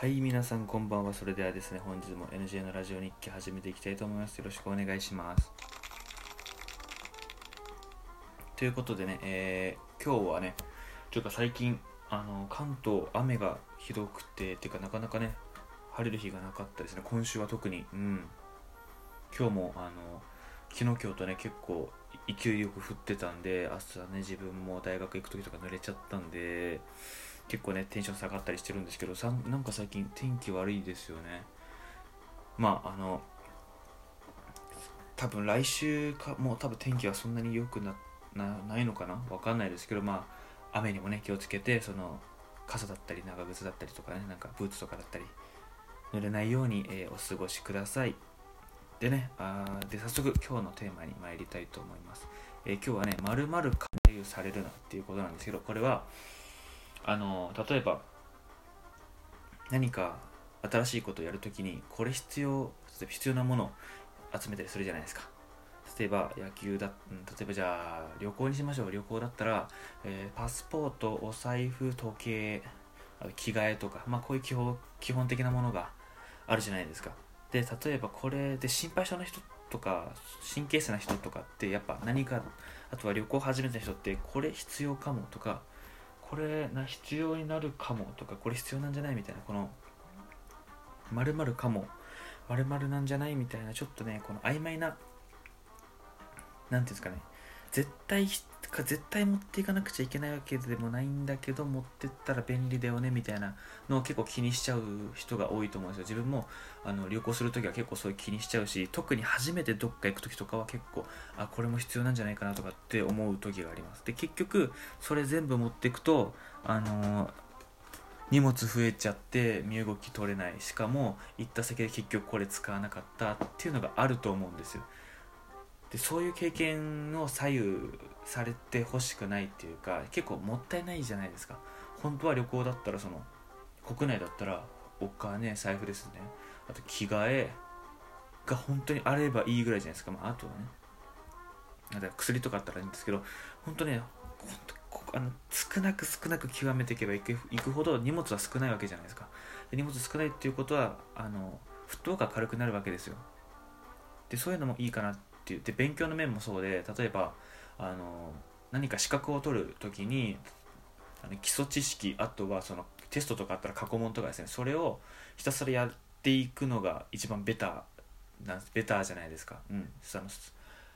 はい皆さんこんばんは。それではですね本日も NJ のラジオ日記始めていきたいと思います。よろしくお願いします。ということでね、えー、今日はねちょっと最近あの関東雨がひどくててかなかなかね晴れる日がなかったですね。今週は特に。うん。今日もあの昨日今日とね結構勢いよく降ってたんで朝ね自分も大学行く時とか濡れちゃったんで結構ねテンション下がったりしてるんですけどさなんか最近天気悪いですよね。まああの多分来週かもう多分天気はそんなに良くなないのかな？わかんないですけどまあ雨にもね気をつけてその傘だったり長靴だったりとかねなんかブーツとかだったり濡れないように、えー、お過ごしください。でね、あで早速今日のテーマに参りたいと思います。えー、今日はね、まるまる勧誘されるなっていうことなんですけど、これは、あの例えば、何か新しいことをやるときに、これ必要、必要なものを集めたりするじゃないですか。例えば野球だ、うん、例えばじゃあ旅行にしましょう。旅行だったら、えー、パスポート、お財布、時計、着替えとか、まあこういう基本基本的なものがあるじゃないですか。で例えばこれで心配性な人とか神経質な人とかってやっぱ何かあとは旅行始めた人ってこれ必要かもとかこれな必要になるかもとかこれ必要なんじゃないみたいなこの〇〇かも〇〇なんじゃないみたいなちょっとねこの曖昧な何ていうんですかね絶対か絶対持っていかなくちゃいけないわけでもないんだけど持ってったら便利だよねみたいなのを結構気にしちゃう人が多いと思うんですよ。自分もあの旅行するときは結構そういう気にしちゃうし特に初めてどっか行くときとかは結構あこれも必要なんじゃないかなとかって思う時があります。で結局それ全部持っていくとあのー荷物増えちゃって身動き取れない。しかも行った先で結局これ使わなかったっていうのがあると思うんですよ。でそういう経験を左右されてほしくないっていうか結構もったいないじゃないですか。本当は旅行だったらその国内だったらお金財布ですね。あと着替えが本当にあればいいぐらいじゃないですか、まあ、あとはね。だから薬とかあったらいいんですけど本当ね本当あの少なく少なく極めていけばいくほど荷物は少ないわけじゃないですか。で荷物少ないっていうことはあのフットワークが軽くなるわけですよ。でそういうのもいいかなって言って勉強の面もそうで例えばあの何か資格を取るときにあの基礎知識あとはそのテストとかあったら過去問とかですねそれをひたすらやっていくのが一番ベターなベターじゃないですか、うん、その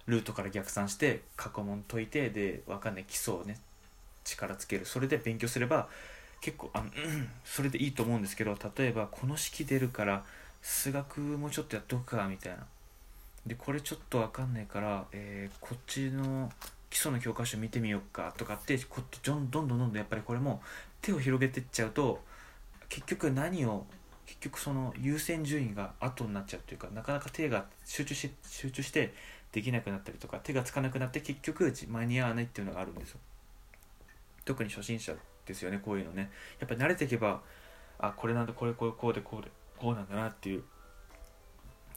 ルートから逆算して過去問解いてで分かんない基礎をね力つける。それで勉強すれば結構あの、うん、それでいいと思うんですけど例えばこの式出るから数学もちょっとやっとくかみたいな。でこれちょっと分かんないから、えー、こっちの基礎の教科書見てみようかとかってこどんどんどんどんどんやっぱりこれも手を広げてっちゃうと結局何を結局その優先順位が後になっちゃうというかなかなか手が集中し集中してできなくなったりとか手がつかなくなって結局間に合わないっていうのがあるんですよ。特に初心者ですよねこういうのね。やっぱり慣れていけばあこれなんだこれこれこうでこうでこうなんだなっていう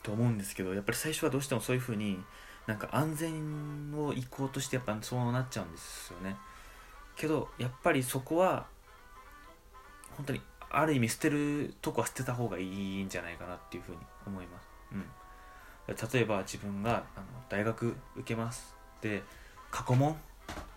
と思うんですけどやっぱり最初はどうしてもそういう風になんか安全を行こうとしてやっぱそうなっちゃうんですよね。けどやっぱりそこは本当にある意味捨てるとこは捨てた方がいいんじゃないかなっていうふうに思います、うん、例えば自分があの大学受けます。で過去問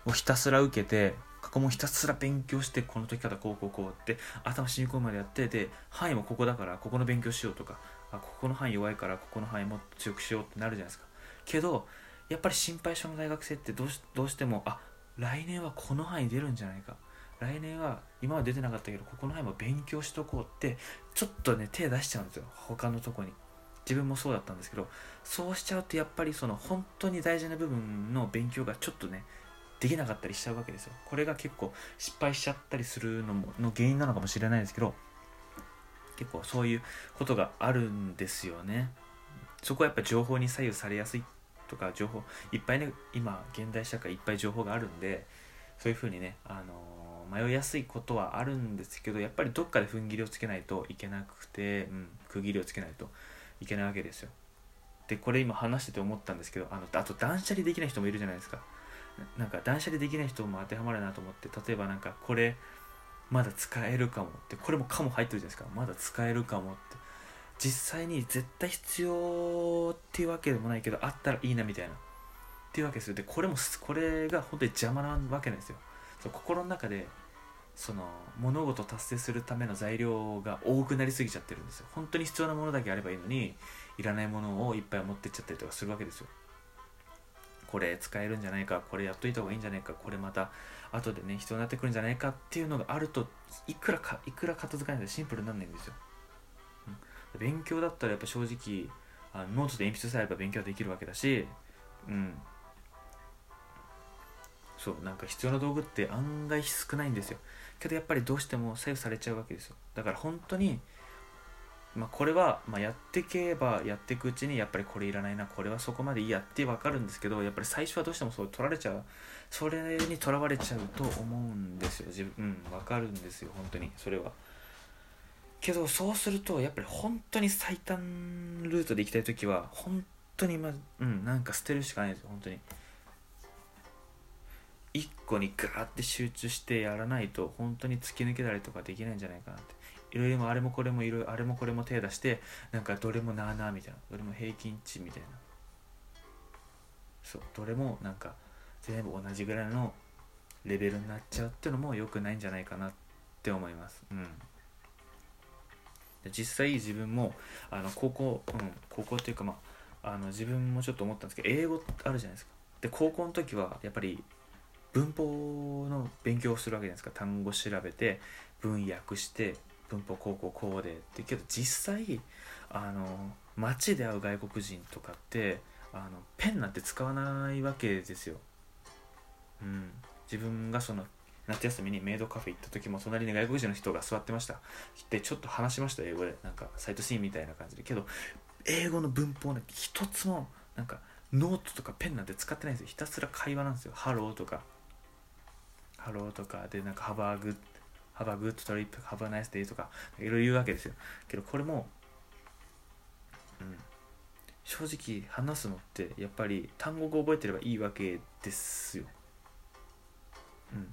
をひたすら受けて過去問ひたすら勉強してこの時からこうこうこうって頭染み込むまでやってで範囲もここだからここの勉強しようとかあここの範囲弱いからここの範囲もっと強くしようってなるじゃないですか。けどやっぱり心配性の大学生ってどうしどうしてもあ来年はこの範囲出るんじゃないか。来年は今は出てなかったけどここの範囲も勉強しとこうってちょっとね手出しちゃうんですよ。他のとこに。自分もそうだったんですけどそうしちゃうとやっぱりその本当に大事な部分の勉強がちょっとねできなかったりしちゃうわけですよ。これが結構失敗しちゃったりするのもの原因なのかもしれないですけど結構そういうことがあるんですよね。そこはやっぱ情報に左右されやすいとか情報いっぱいね今現代社会いっぱい情報があるんでそういうふうにね、あのー、迷いやすいことはあるんですけどやっぱりどっかで踏ん切りをつけないといけなくて、うん、区切りをつけないといけないわけですよ。でこれ今話してて思ったんですけどあのあと断捨離できない人もいるじゃないですか。なんか断捨離できない人も当てはまるなと思って例えばなんかこれまだ使えるかもってこれもかも入ってるじゃないですか。まだ使えるかもって。実際に絶対必要っていうわけでもないけどあったらいいなみたいな。っていうわけですよでこれもこれが本当に邪魔なわけなんですよ。そう心の中でその物事を達成するための材料が多くなりすぎちゃってるんですよ。本当に必要なものだけあればいいのにいらないものをいっぱい持ってっちゃったりとかするわけですよ。これ使えるんじゃないかこれやっといた方がいいんじゃないかこれまた後でね必要になってくるんじゃないかっていうのがあるといくらかいくら片付かないでシンプルになんないんですよ、うん、勉強だったらやっぱ正直あノートで鉛筆さえあれば勉強できるわけだしうん。そうなんか必要な道具って案外少ないんですよ。けどやっぱりどうしても左右されちゃうわけですよ。だから本当にまあ、これは、まあ、やっていけばやっていくうちにやっぱりこれいらないなこれはそこまでいいやって分かるんですけどやっぱり最初はどうしてもそう取られちゃう。それにとらわれちゃうと思うんですよ。自分うん分かるんですよ。本当に。それは。けどそうするとやっぱり本当に最短ルートで行きたい時は本当にまうんなんか捨てるしかないですよ。本当に。1個にガーって集中してやらないと本当に突き抜けたりとかできないんじゃないかなって。いろいろあれもこれもいろいろあれもこれも手出してなんかどれもなあなあみたいな。どれも平均値みたいな。そうどれもなんか全部同じぐらいのレベルになっちゃうっていうのも良くないんじゃないかなって思います。うん。実際自分もあの高校うん高校っていうかまああの自分もちょっと思ったんですけど英語あるじゃないですか。で高校の時はやっぱり文法の勉強をするわけじゃないですか。単語調べて文訳して文法こうこうこうでってけど実際あの街で会う外国人とかってあのペンなんて使わないわけですよ。うん、自分がその夏休みにメイドカフェ行った時も隣に外国人の人が座ってました。でちょっと話しました英語で。なんか sightseeing みたいな感じで。けど英語の文法なんて一つもなんかノートとかペンなんて使ってないんですよ。ひたすら会話なんですよ。ハローとか。ハローとかでなんかハバーグ Have a good trip, have a nice day とかいろいろ言うわけですよ。けどこれも、うん、正直話すのってやっぱり単語を覚えてればいいわけですよ、うん、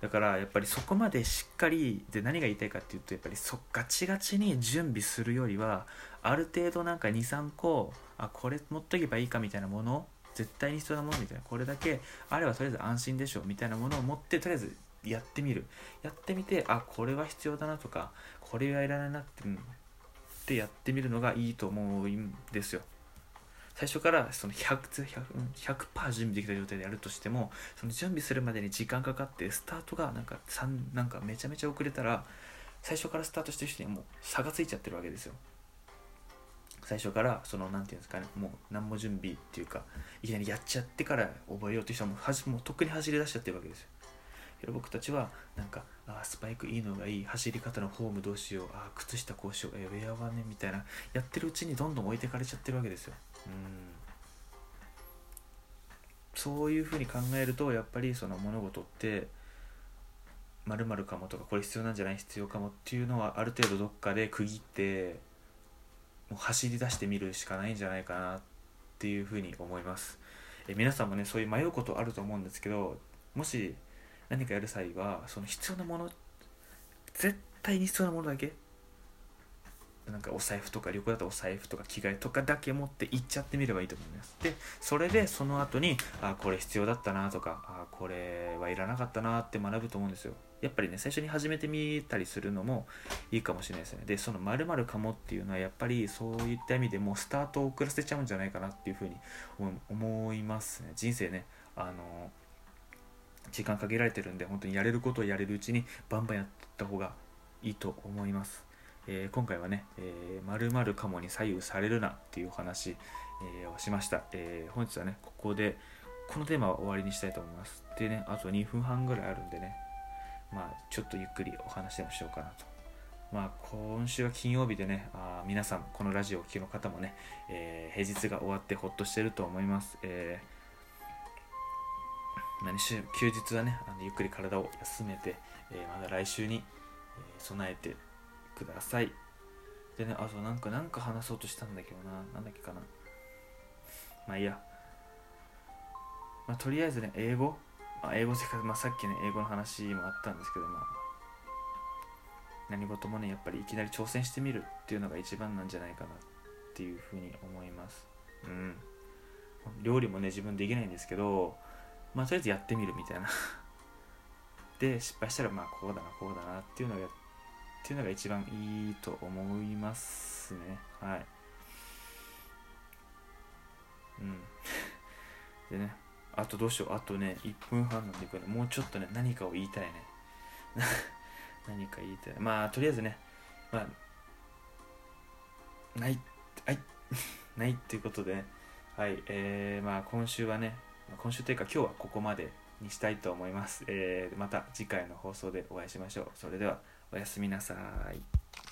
だからやっぱりそこまでしっかりで何が言いたいかっていうとやっぱりそガチガチに準備するよりはある程度なんか23個あこれ持っとけばいいかみたいなもの絶対に必要なものみたいなこれだけあればとりあえず安心でしょみたいなものを持ってとりあえずやってみる。やってみてあこれは必要だなとかこれはいらないなって,、やってみるのがいいと思うんですよ。最初からその 100%, 100, 100準備できた状態でやるとしてもその準備するまでに時間かかってスタートがなんか3なんかめちゃめちゃ遅れたら最初からスタートしてる人にもう差がついちゃってるわけですよ。最初からその何て言うんですかねもう何も準備っていうかいきなりやっちゃってから覚えようという人はもうはじもうとっくに走り出しちゃってるわけですよ。僕たちはなんかあスパイクいいのがいい。走り方のフォームどうしよう。あ靴下こうしよう。えウェアはねみたいな。やってるうちにどんどん置いてかれちゃってるわけですよ。うん。そういうふうに考えるとやっぱりその物事ってまるかもとかこれ必要なんじゃない？必要かもっていうのはある程度どっかで区切ってもう走り出してみるしかないんじゃないかなっていうふうに思います。え皆さんもねそういう迷うことあると思うんですけどもし何かやる際はその必要なもの絶対に必要なものだけなんかお財布とか旅行だとお財布とか着替えとかだけ持って行っちゃってみればいいと思います。でそれでその後にあこれ必要だったなとかあこれはいらなかったなって学ぶと思うんですよ。やっぱりね最初に始めてみたりするのもいいかもしれないですね。でその〇〇かもっていうのはやっぱりそういった意味でもうスタートを遅らせちゃうんじゃないかなっていうふうに思いますね。人生ねあの時間限られてるんで本当にやれることをやれるうちにバンバンやった方がいいと思います、えー、今回はね「まる、まるかもに左右されるな」っていうお話、えー、をしました、えー、本日はねここでこのテーマは終わりにしたいと思います。でねあと2分半ぐらいあるんでねまあちょっとゆっくりお話でもしようかなと。まあ、今週は金曜日でね、あ皆さん、このラジオを聴きの方もね、えー、平日が終わってほっとしてると思います。えー何し休日はねあのゆっくり体を休めて、えー、まだ来週に、備えてください。でねあとなんかなんか話そうとしたんだけどな。なんだっけかな。まあいいや、まあ、とりあえずね英語、まあ、英語せか、まあ、さっきね英語の話もあったんですけどまあ何事もねやっぱりいきなり挑戦してみるっていうのが一番なんじゃないかなっていうふうに思います。うん。料理もね自分できないんですけどまあとりあえずやってみるみたいな。で失敗したらまあこうだなこうだなっていうのがっていうのが一番いいと思いますね。はい。うん。でねあとどうしよう。あとね1分半なんでこれ。もうちょっとね何かを言いたいね。何か言いたい。まあとりあえずねまあないはい。ないっていうことではい。えー、まあ今週はね今週というか今日はここまでにしたいと思います、えー、また次回の放送でお会いしましょう。それではおやすみなさい。